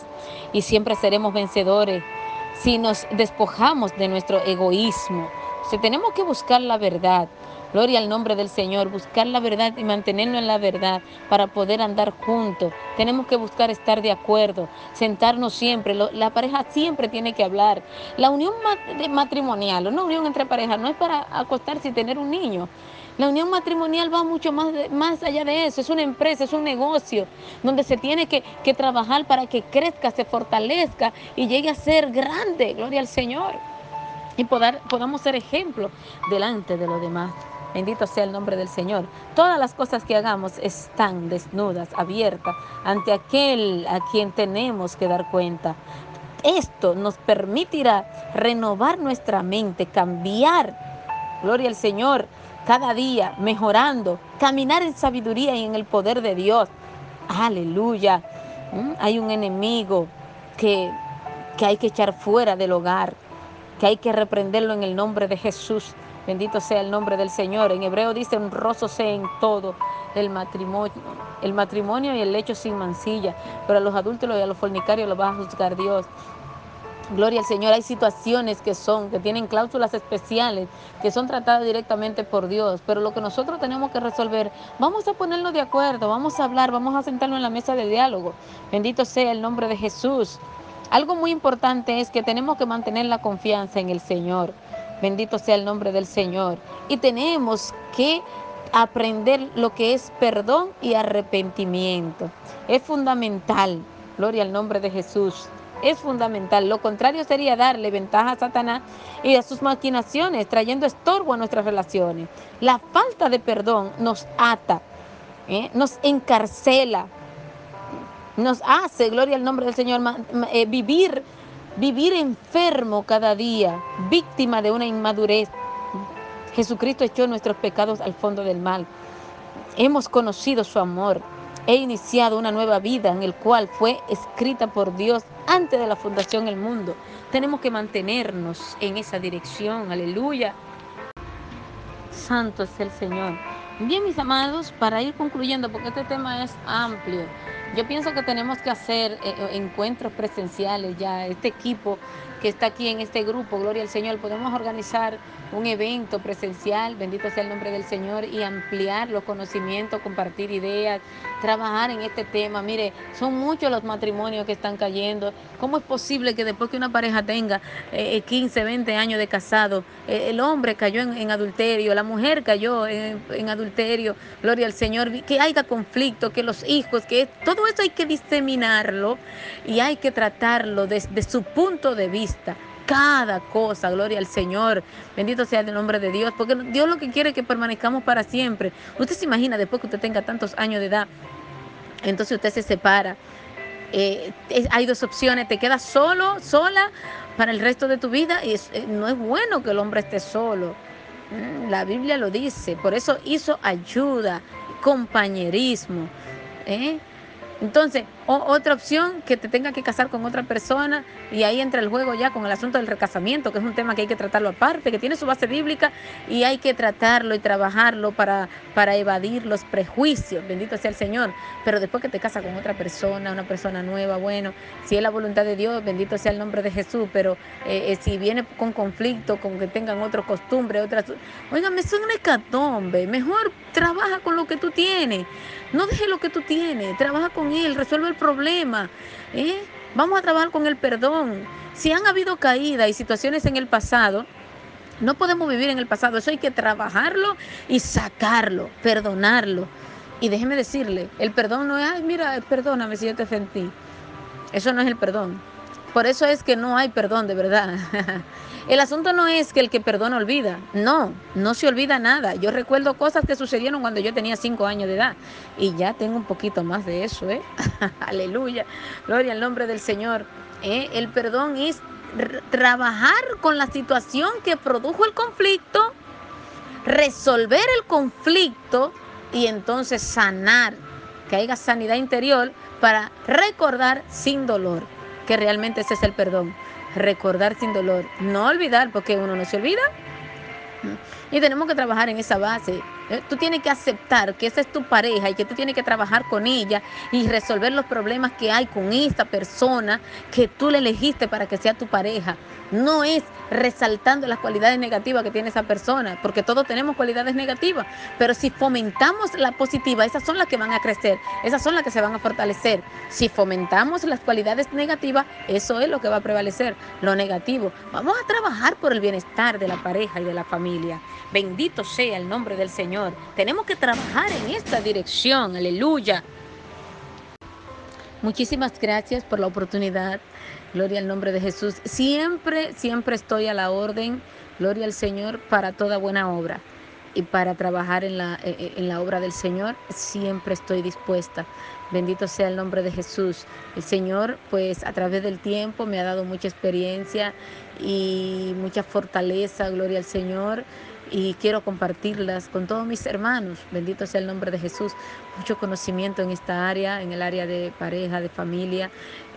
y siempre seremos vencedores si nos despojamos de nuestro egoísmo. Si tenemos que buscar la verdad, Gloria al nombre del Señor, buscar la verdad y mantenernos en la verdad para poder andar juntos. Tenemos que buscar estar de acuerdo, sentarnos siempre. La pareja siempre tiene que hablar. La unión matrimonial, una unión entre parejas, no es para acostarse y tener un niño. La unión matrimonial va mucho más, más allá de eso. Es una empresa, es un negocio donde se tiene que, que trabajar para que crezca, se fortalezca y llegue a ser grande. Gloria al Señor. Y podamos ser ejemplo delante de los demás. Bendito sea el nombre del Señor. Todas las cosas que hagamos están desnudas, abiertas, ante aquel a quien tenemos que dar cuenta. Esto nos permitirá renovar nuestra mente, cambiar, gloria al Señor, cada día, mejorando, caminar en sabiduría y en el poder de Dios. Aleluya. ¿Mm? Hay un enemigo que, que hay que echar fuera del hogar, que hay que reprenderlo en el nombre de Jesús. Bendito sea el nombre del Señor. En hebreo dice honroso sea en todo el matrimonio, el matrimonio y el lecho sin mancilla, pero a los adultos y a los fornicarios los va a juzgar Dios. Gloria al Señor, hay situaciones que son, que tienen cláusulas especiales, que son tratadas directamente por Dios, pero lo que nosotros tenemos que resolver, vamos a ponernos de acuerdo, vamos a hablar, vamos a sentarnos en la mesa de diálogo. Bendito sea el nombre de Jesús. Algo muy importante es que tenemos que mantener la confianza en el Señor. Bendito sea el nombre del Señor. Y tenemos que aprender lo que es perdón y arrepentimiento. Es fundamental. Gloria al nombre de Jesús. Es fundamental. Lo contrario sería darle ventaja a Satanás y a sus maquinaciones, trayendo estorbo a nuestras relaciones. La falta de perdón nos ata, ¿eh? nos encarcela, nos hace, gloria al nombre del Señor, eh, vivir vivir enfermo cada día, víctima de una inmadurez. Jesucristo echó nuestros pecados al fondo del mal. Hemos conocido su amor. He iniciado una nueva vida en el cual fue escrita por Dios antes de la fundación del mundo. Tenemos que mantenernos en esa dirección. Aleluya. Santo es el Señor. Bien, mis amados, para ir concluyendo, porque este tema es amplio. Yo pienso que tenemos que hacer eh, eh, encuentros presenciales ya, este equipo que está aquí en este grupo, Gloria al Señor, podemos organizar un evento presencial, bendito sea el nombre del Señor, y ampliar los conocimientos, compartir ideas, trabajar en este tema. Mire, son muchos los matrimonios que están cayendo. ¿Cómo es posible que después que una pareja tenga 15, eh, 20 años de casado, eh, el hombre cayó en, adulterio, la mujer cayó en, adulterio, gloria al Señor, que haya conflicto, que los hijos, que todo eso hay que diseminarlo y hay que tratarlo desde su punto de vista cada cosa, gloria al Señor, bendito sea el nombre de Dios, porque Dios lo que quiere es que permanezcamos para siempre. Usted se imagina después que usted tenga tantos años de edad, entonces usted se separa. Eh, hay dos opciones, te quedas solo, sola para el resto de tu vida y eh, no es bueno que el hombre esté solo. Mm, la Biblia lo dice, por eso hizo ayuda, compañerismo. ¿eh? Entonces, O otra opción, que te tenga que casar con otra persona y ahí entra el juego ya con el asunto del recasamiento, que es un tema que hay que tratarlo aparte, que tiene su base bíblica y hay que tratarlo y trabajarlo para, para evadir los prejuicios, bendito sea el Señor. Pero después que te casas con otra persona, una persona nueva, bueno, si es la voluntad de Dios, bendito sea el nombre de Jesús, pero eh, eh, si viene con conflicto, con que tengan otra costumbre, otras... Óigame, es un hecatombe, mejor trabaja con lo que tú tienes, no deje lo que tú tienes, trabaja con él, resuelve el problema. ¿eh? Vamos a trabajar con el perdón. Si han habido caídas y situaciones en el pasado, no podemos vivir en el pasado, eso hay que trabajarlo y sacarlo, perdonarlo. Y déjeme decirle, el perdón no es, ay, mira, perdóname si yo te ofendí. Eso no es el perdón. Por eso es que no hay perdón de verdad. El asunto no es que el que perdona olvida. No, no se olvida nada. Yo recuerdo cosas que sucedieron cuando yo tenía cinco años de edad. Y ya tengo un poquito más de eso, ¿eh? Aleluya. Gloria al nombre del Señor. ¿Eh? El perdón es trabajar con la situación que produjo el conflicto, resolver el conflicto y entonces sanar, que haya sanidad interior para recordar sin dolor, que realmente ese es el perdón, recordar sin dolor, no olvidar, porque uno no se olvida. Y tenemos que trabajar en esa base. Eh, tú tienes que aceptar que esa es tu pareja y que tú tienes que trabajar con ella y resolver los problemas que hay con esta persona que tú le elegiste para que sea tu pareja. No es resaltando las cualidades negativas que tiene esa persona, porque todos tenemos cualidades negativas, pero si fomentamos la positiva, esas son las que van a crecer, esas son las que se van a fortalecer. Si fomentamos las cualidades negativas, eso es lo que va a prevalecer, lo negativo. Vamos a trabajar por el bienestar de la pareja y de la familia. Bendito sea el nombre del Señor. Tenemos que trabajar en esta dirección, aleluya. Muchísimas gracias por la oportunidad Gloria al nombre de Jesús. Siempre, siempre estoy a la orden, gloria al Señor, para toda buena obra. Y para trabajar en la, eh, eh, en la obra del Señor, siempre estoy dispuesta. Bendito sea el nombre de Jesús. El Señor, pues a través del tiempo me ha dado mucha experiencia y mucha fortaleza, gloria al Señor y quiero compartirlas con todos mis hermanos. Bendito sea el nombre de Jesús. Mucho conocimiento en esta área, en el área de pareja, de familia,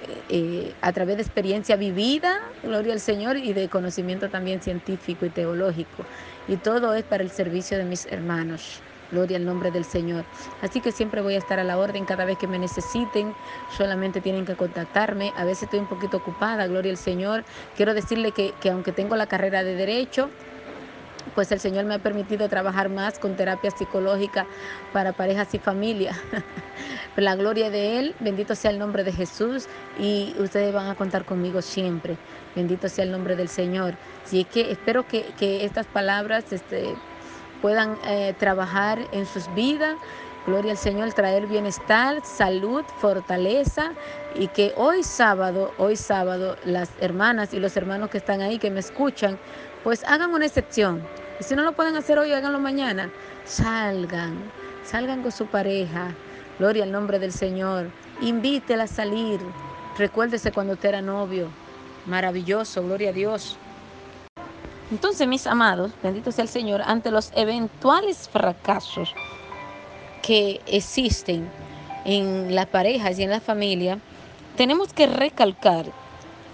eh, eh, a través de experiencia vivida, gloria al Señor, y de conocimiento también científico y teológico. Y todo es para el servicio de mis hermanos. Gloria al nombre del Señor. Así que siempre voy a estar a la orden cada vez que me necesiten. Solamente tienen que contactarme. A veces estoy un poquito ocupada, gloria al Señor. Quiero decirle que, que aunque tengo la carrera de Derecho, pues el Señor me ha permitido trabajar más con terapia psicológica para parejas y familia. la gloria de Él, bendito sea el nombre de Jesús y ustedes van a contar conmigo siempre. Bendito sea el nombre del Señor. Así que espero que, estas palabras este, puedan eh, trabajar en sus vidas. Gloria al Señor, traer bienestar, salud, fortaleza y que hoy sábado, hoy sábado, las hermanas y los hermanos que están ahí, que me escuchan, pues hagan una excepción. Y si no lo pueden hacer hoy, háganlo mañana. Salgan, salgan con su pareja. Gloria al nombre del Señor. Invítela a salir. Recuérdese cuando usted era novio. Maravilloso, gloria a Dios. Entonces, mis amados, bendito sea el Señor, ante los eventuales fracasos que existen en las parejas y en la familia, tenemos que recalcar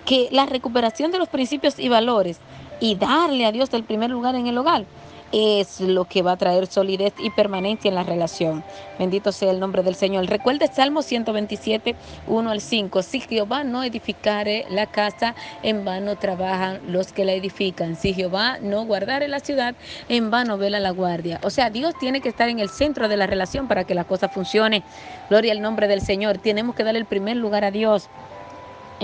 que la recuperación de los principios y valores y darle a Dios el primer lugar en el hogar es lo que va a traer solidez y permanencia en la relación. Bendito sea el nombre del Señor. Recuerde Salmo 127, 1 al 5. Si Jehová no edificare la casa, en vano trabajan los que la edifican. Si Jehová no guardare la ciudad, en vano vela la guardia. O sea, Dios tiene que estar en el centro de la relación para que la cosa funcione. Gloria al nombre del Señor. Tenemos que darle el primer lugar a Dios.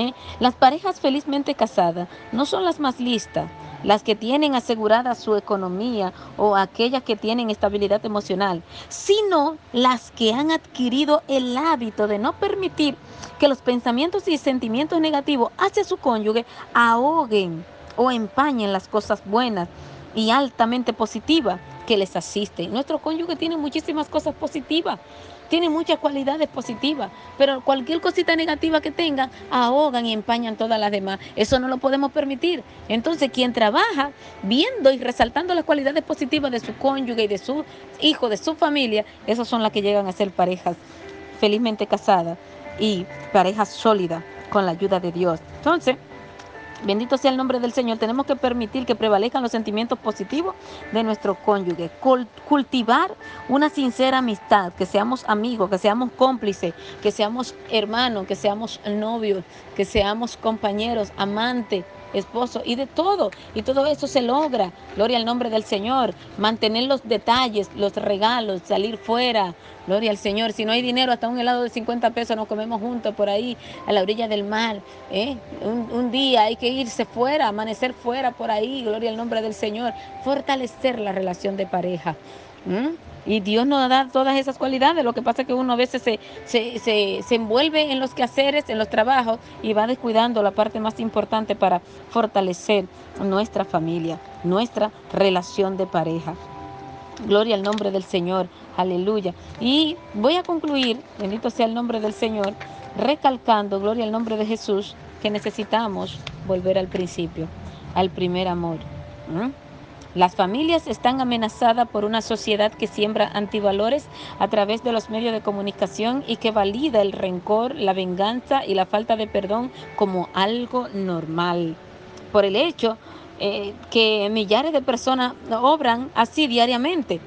¿Eh? Las parejas felizmente casadas no son las más listas, las que tienen asegurada su economía o aquellas que tienen estabilidad emocional, sino las que han adquirido el hábito de no permitir que los pensamientos y sentimientos negativos hacia su cónyuge ahoguen o empañen las cosas buenas y altamente positivas que les asisten. Nuestro cónyuge tiene muchísimas cosas positivas tiene muchas cualidades positivas, pero cualquier cosita negativa que tengan, ahogan y empañan todas las demás. Eso no lo podemos permitir. Entonces, quien trabaja viendo y resaltando las cualidades positivas de su cónyuge y de su hijo, de su familia, esas son las que llegan a ser parejas felizmente casadas. y pareja sólida con la ayuda de Dios. Entonces, Bendito sea el nombre del Señor. Tenemos que permitir que prevalezcan los sentimientos positivos de nuestro cónyuge. Cultivar una sincera amistad, que seamos amigos, que seamos cómplices, que seamos hermanos, que seamos novios, que seamos compañeros, amantes esposo y de todo. Y todo eso se logra. Gloria al nombre del Señor. Mantener los detalles, los regalos, salir fuera. Gloria al Señor. Si no hay dinero, hasta un helado de 50 pesos nos comemos juntos por ahí, a la orilla del mar. ¿eh? Un, día hay que irse fuera, amanecer fuera por ahí. Gloria al nombre del Señor. Fortalecer la relación de pareja. Y Dios nos da todas esas cualidades. Lo que pasa es que uno a veces se, se, envuelve en los quehaceres, en los trabajos y va descuidando la parte más importante para fortalecer nuestra familia, nuestra relación de pareja. Gloria al nombre del Señor. Aleluya. Y voy a concluir, bendito sea el nombre del Señor, recalcando, gloria al nombre de Jesús, que necesitamos volver al principio, al primer amor. Las familias están amenazadas por una sociedad que siembra antivalores a través de los medios de comunicación y que valida el rencor, la venganza y la falta de perdón como algo normal. Por el hecho eh, que millares de personas obran así diariamente.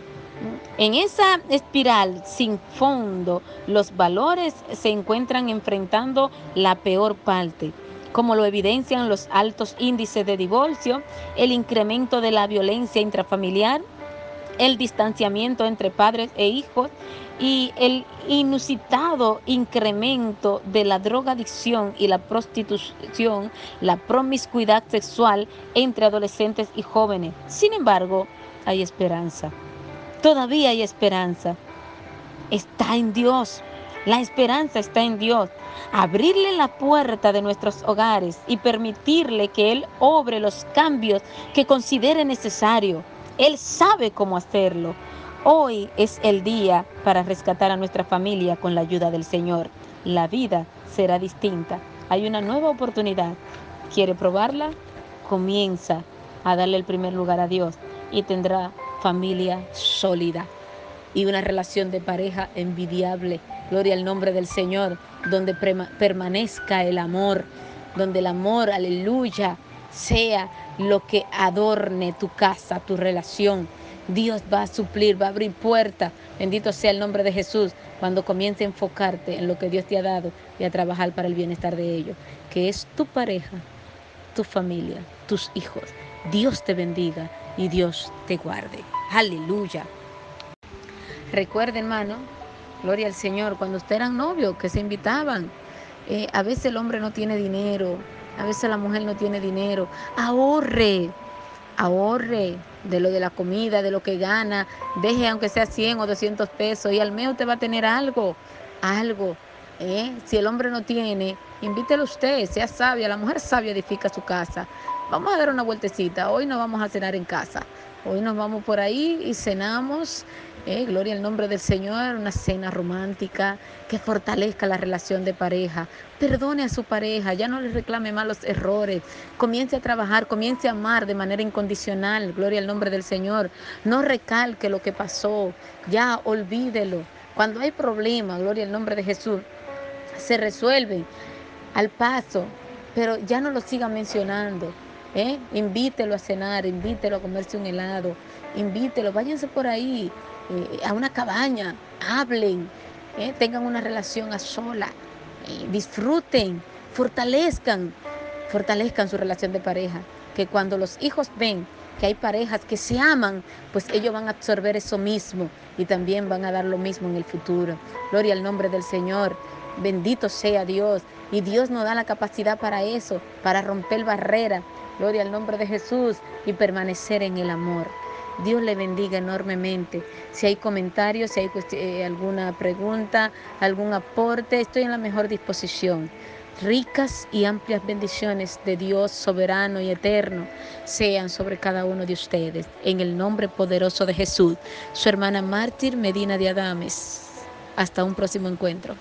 En esa espiral sin fondo, los valores se encuentran enfrentando la peor parte como lo evidencian los altos índices de divorcio, el incremento de la violencia intrafamiliar, el distanciamiento entre padres e hijos y el inusitado incremento de la drogadicción y la prostitución, la promiscuidad sexual entre adolescentes y jóvenes. Sin embargo, hay esperanza. Todavía hay esperanza. Está en Dios. La esperanza está en Dios. Abrirle la puerta de nuestros hogares y permitirle que Él obre los cambios que considere necesario. Él sabe cómo hacerlo. Hoy es el día para rescatar a nuestra familia con la ayuda del Señor. La vida será distinta. Hay una nueva oportunidad. ¿Quiere probarla? Comienza a darle el primer lugar a Dios y tendrá familia sólida y una relación de pareja envidiable Gloria al nombre del Señor, donde permanezca el amor, donde el amor, aleluya, sea lo que adorne tu casa, tu relación. Dios va a suplir, va a abrir puertas. Bendito sea el nombre de Jesús cuando comience a enfocarte en lo que Dios te ha dado y a trabajar para el bienestar de ellos, que es tu pareja, tu familia, tus hijos. Dios te bendiga y Dios te guarde. Aleluya. Recuerda, hermano, Gloria al Señor. Cuando ustedes eran novios, que se invitaban. Eh, a veces el hombre no tiene dinero, a veces la mujer no tiene dinero. Ahorre, ahorre de lo de la comida, de lo que gana. Deje aunque sea 100 o 200 pesos y al menos te va a tener algo, algo. ¿eh? Si el hombre no tiene, invítelo usted, sea sabia. La mujer sabia edifica su casa. Vamos a dar una vueltecita. Hoy no vamos a cenar en casa. Hoy nos vamos por ahí y cenamos. Eh, gloria al nombre del Señor, una cena romántica que fortalezca la relación de pareja. Perdone a su pareja, ya no le reclame más los errores. Comience a trabajar, comience a amar de manera incondicional. Gloria al nombre del Señor. No recalque lo que pasó, ya olvídelo. Cuando hay problemas, gloria al nombre de Jesús, se resuelve al paso, pero ya no lo siga mencionando. ¿eh? Invítelo a cenar, invítelo a comerse un helado, invítelo, váyanse por ahí eh, a una cabaña, hablen, ¿eh? tengan una relación a sola, disfruten, fortalezcan, fortalezcan su relación de pareja, que cuando los hijos ven que hay parejas que se aman, pues ellos van a absorber eso mismo y también van a dar lo mismo en el futuro. Gloria al nombre del Señor. Bendito sea Dios. Y Dios nos da la capacidad para eso, para romper barreras, Gloria al nombre de Jesús y permanecer en el amor. Dios le bendiga enormemente. Si hay comentarios, si hay eh, alguna pregunta, algún aporte, estoy en la mejor disposición. Ricas y amplias bendiciones de Dios soberano y eterno sean sobre cada uno de ustedes. En el nombre poderoso de Jesús, su hermana mártir Medina de Adames. Hasta un próximo encuentro.